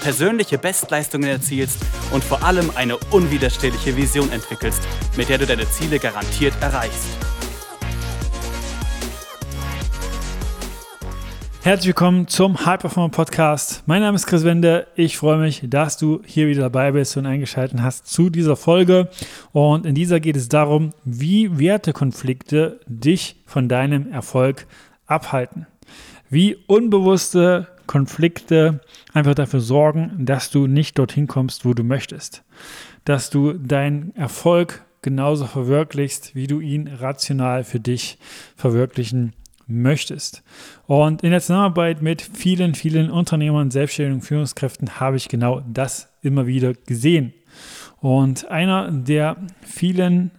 persönliche Bestleistungen erzielst und vor allem eine unwiderstehliche Vision entwickelst, mit der du deine Ziele garantiert erreichst. Herzlich willkommen zum High Performer Podcast. Mein Name ist Chris Wende. Ich freue mich, dass du hier wieder dabei bist und eingeschaltet hast zu dieser Folge. Und in dieser geht es darum, wie Wertekonflikte dich von deinem Erfolg abhalten. Wie unbewusste Konflikte einfach dafür sorgen, dass du nicht dorthin kommst, wo du möchtest. Dass du deinen Erfolg genauso verwirklichst, wie du ihn rational für dich verwirklichen möchtest. Und in der Zusammenarbeit mit vielen, vielen Unternehmern, Selbstständigen Führungskräften habe ich genau das immer wieder gesehen. Und einer der vielen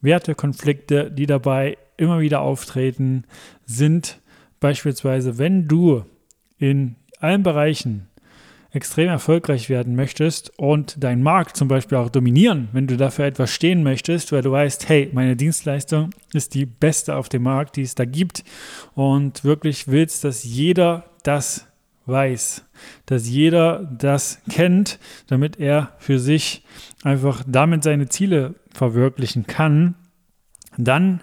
Wertekonflikte, die dabei immer wieder auftreten, sind. Beispielsweise, wenn du in allen Bereichen extrem erfolgreich werden möchtest und deinen Markt zum Beispiel auch dominieren, wenn du dafür etwas stehen möchtest, weil du weißt, hey, meine Dienstleistung ist die beste auf dem Markt, die es da gibt und wirklich willst, dass jeder das weiß, dass jeder das kennt, damit er für sich einfach damit seine Ziele verwirklichen kann, dann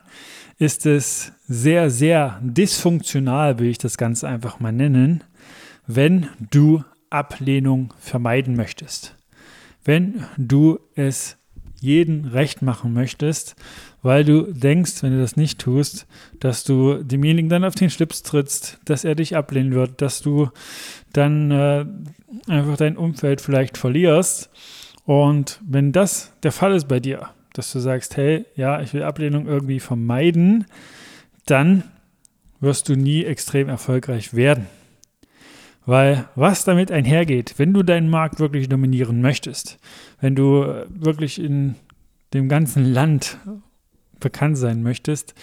ist es sehr, sehr dysfunktional, will ich das Ganze einfach mal nennen, wenn du Ablehnung vermeiden möchtest. Wenn du es jeden recht machen möchtest, weil du denkst, wenn du das nicht tust, dass du demjenigen dann auf den Schlips trittst, dass er dich ablehnen wird, dass du dann äh, einfach dein Umfeld vielleicht verlierst. Und wenn das der Fall ist bei dir, dass du sagst, hey, ja, ich will Ablehnung irgendwie vermeiden, dann wirst du nie extrem erfolgreich werden. Weil was damit einhergeht, wenn du deinen Markt wirklich dominieren möchtest, wenn du wirklich in dem ganzen Land bekannt sein möchtest,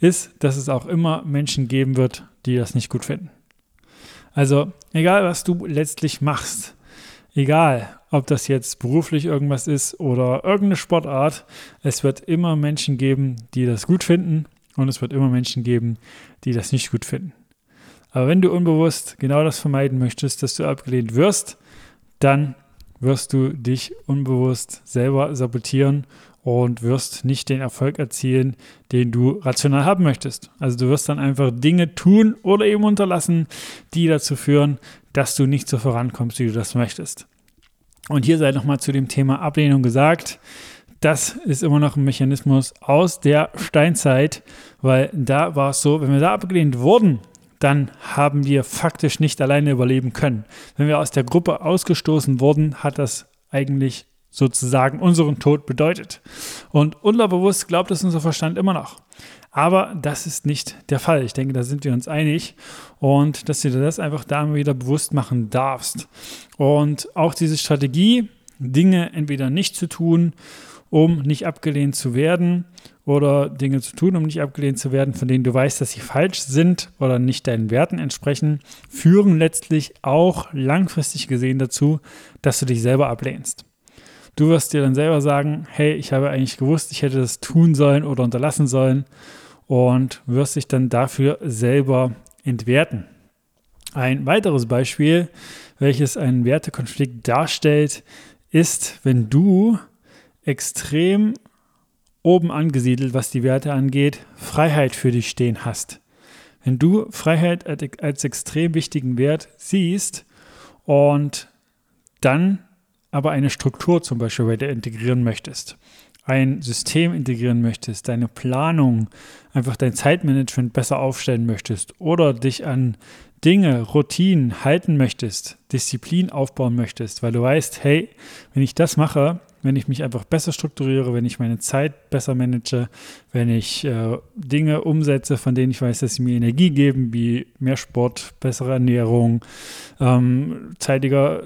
ist, dass es auch immer Menschen geben wird, die das nicht gut finden. Also egal, was du letztlich machst, egal, ob das jetzt beruflich irgendwas ist oder irgendeine Sportart, es wird immer Menschen geben, die das gut finden und es wird immer Menschen geben, die das nicht gut finden. Aber wenn du unbewusst genau das vermeiden möchtest, dass du abgelehnt wirst, dann wirst du dich unbewusst selber sabotieren und wirst nicht den Erfolg erzielen, den du rational haben möchtest. Also du wirst dann einfach Dinge tun oder eben unterlassen, die dazu führen, dass du nicht so vorankommst, wie du das möchtest. Und hier sei nochmal zu dem Thema Ablehnung gesagt. Das ist immer noch ein Mechanismus aus der Steinzeit, weil da war es so, wenn wir da abgelehnt wurden, dann haben wir faktisch nicht alleine überleben können. Wenn wir aus der Gruppe ausgestoßen wurden, hat das eigentlich sozusagen unseren Tod bedeutet. Und unterbewusst glaubt es unser Verstand immer noch. Aber das ist nicht der Fall. Ich denke, da sind wir uns einig und dass du dir das einfach da wieder bewusst machen darfst. Und auch diese Strategie, Dinge entweder nicht zu tun, um nicht abgelehnt zu werden oder Dinge zu tun, um nicht abgelehnt zu werden, von denen du weißt, dass sie falsch sind oder nicht deinen Werten entsprechen, führen letztlich auch langfristig gesehen dazu, dass du dich selber ablehnst. Du wirst dir dann selber sagen, hey, ich habe eigentlich gewusst, ich hätte das tun sollen oder unterlassen sollen und wirst dich dann dafür selber entwerten. Ein weiteres Beispiel, welches einen Wertekonflikt darstellt, ist, wenn du extrem oben angesiedelt, was die Werte angeht, Freiheit für dich stehen hast. Wenn du Freiheit als extrem wichtigen Wert siehst und dann aber eine Struktur zum Beispiel bei dir integrieren möchtest, ein System integrieren möchtest, deine Planung, einfach dein Zeitmanagement besser aufstellen möchtest oder dich an Dinge, Routinen halten möchtest, Disziplin aufbauen möchtest, weil du weißt, hey, wenn ich das mache, wenn ich mich einfach besser strukturiere, wenn ich meine Zeit besser manage, wenn ich äh, Dinge umsetze, von denen ich weiß, dass sie mir Energie geben, wie mehr Sport, bessere Ernährung, ähm, zeitiger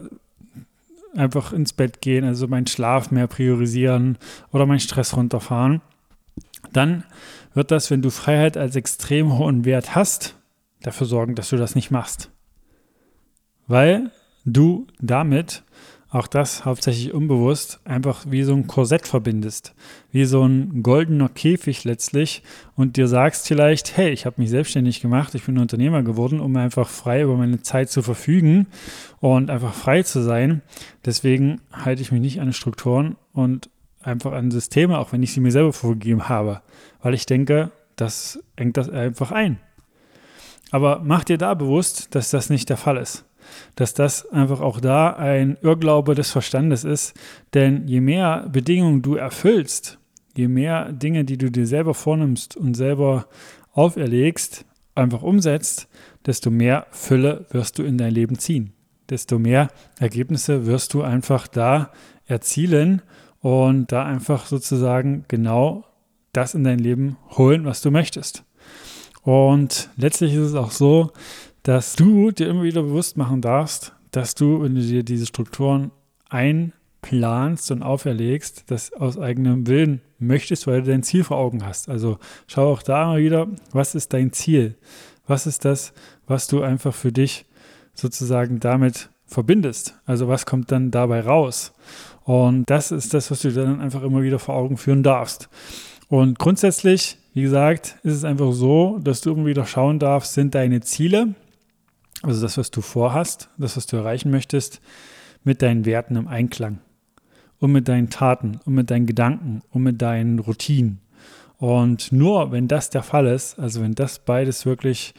einfach ins Bett gehen, also meinen Schlaf mehr priorisieren oder meinen Stress runterfahren, dann wird das, wenn du Freiheit als extrem hohen Wert hast, dafür sorgen, dass du das nicht machst. Weil du damit auch das hauptsächlich unbewusst, einfach wie so ein Korsett verbindest, wie so ein goldener Käfig letztlich und dir sagst vielleicht, hey, ich habe mich selbstständig gemacht, ich bin Unternehmer geworden, um einfach frei über meine Zeit zu verfügen und einfach frei zu sein. Deswegen halte ich mich nicht an Strukturen und einfach an Systeme, auch wenn ich sie mir selber vorgegeben habe, weil ich denke, das engt das einfach ein. Aber mach dir da bewusst, dass das nicht der Fall ist dass das einfach auch da ein Irrglaube des Verstandes ist. Denn je mehr Bedingungen du erfüllst, je mehr Dinge, die du dir selber vornimmst und selber auferlegst, einfach umsetzt, desto mehr Fülle wirst du in dein Leben ziehen. Desto mehr Ergebnisse wirst du einfach da erzielen und da einfach sozusagen genau das in dein Leben holen, was du möchtest. Und letztlich ist es auch so, dass du dir immer wieder bewusst machen darfst, dass du, wenn du dir diese Strukturen einplanst und auferlegst, das aus eigenem Willen möchtest, weil du dein Ziel vor Augen hast. Also schau auch da mal wieder, was ist dein Ziel? Was ist das, was du einfach für dich sozusagen damit verbindest? Also was kommt dann dabei raus? Und das ist das, was du dann einfach immer wieder vor Augen führen darfst. Und grundsätzlich, wie gesagt, ist es einfach so, dass du immer wieder schauen darfst, sind deine Ziele, also das, was du vorhast, das, was du erreichen möchtest, mit deinen Werten im Einklang und mit deinen Taten und mit deinen Gedanken und mit deinen Routinen. Und nur wenn das der Fall ist, also wenn das beides wirklich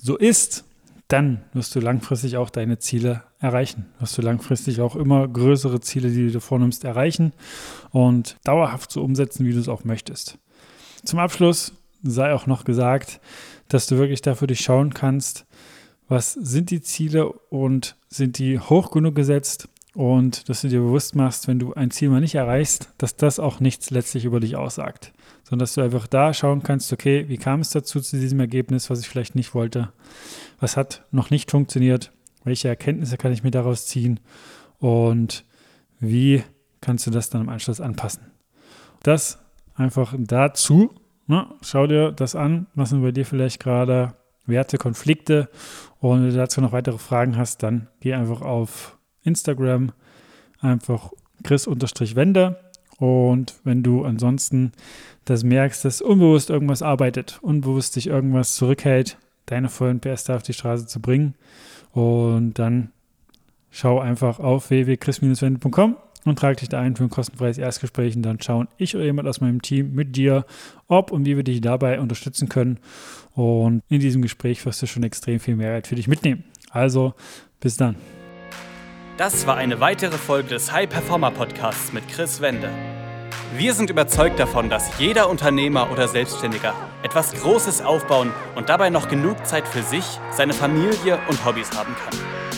so ist, dann wirst du langfristig auch deine Ziele erreichen. Wirst du langfristig auch immer größere Ziele, die du dir vornimmst, erreichen und dauerhaft so umsetzen, wie du es auch möchtest. Zum Abschluss sei auch noch gesagt, dass du wirklich dafür dich schauen kannst, was sind die Ziele und sind die hoch genug gesetzt? Und dass du dir bewusst machst, wenn du ein Ziel mal nicht erreichst, dass das auch nichts letztlich über dich aussagt, sondern dass du einfach da schauen kannst, okay, wie kam es dazu zu diesem Ergebnis, was ich vielleicht nicht wollte, was hat noch nicht funktioniert, welche Erkenntnisse kann ich mir daraus ziehen? Und wie kannst du das dann im Anschluss anpassen. Das einfach dazu, ne, schau dir das an, was sind bei dir vielleicht gerade Werte, Konflikte. Und wenn du dazu noch weitere Fragen hast, dann geh einfach auf Instagram, einfach chris-wende. Und wenn du ansonsten das merkst, dass unbewusst irgendwas arbeitet, unbewusst dich irgendwas zurückhält, deine vollen PS da auf die Straße zu bringen. Und dann schau einfach auf www.chris-wende.com und trag dich da ein für ein kostenfreies Erstgespräch und dann schauen ich oder jemand aus meinem Team mit dir, ob und wie wir dich dabei unterstützen können. Und in diesem Gespräch wirst du schon extrem viel Mehrwert für dich mitnehmen. Also, bis dann. Das war eine weitere Folge des High Performer Podcasts mit Chris Wende. Wir sind überzeugt davon, dass jeder Unternehmer oder Selbstständiger etwas Großes aufbauen und dabei noch genug Zeit für sich, seine Familie und Hobbys haben kann.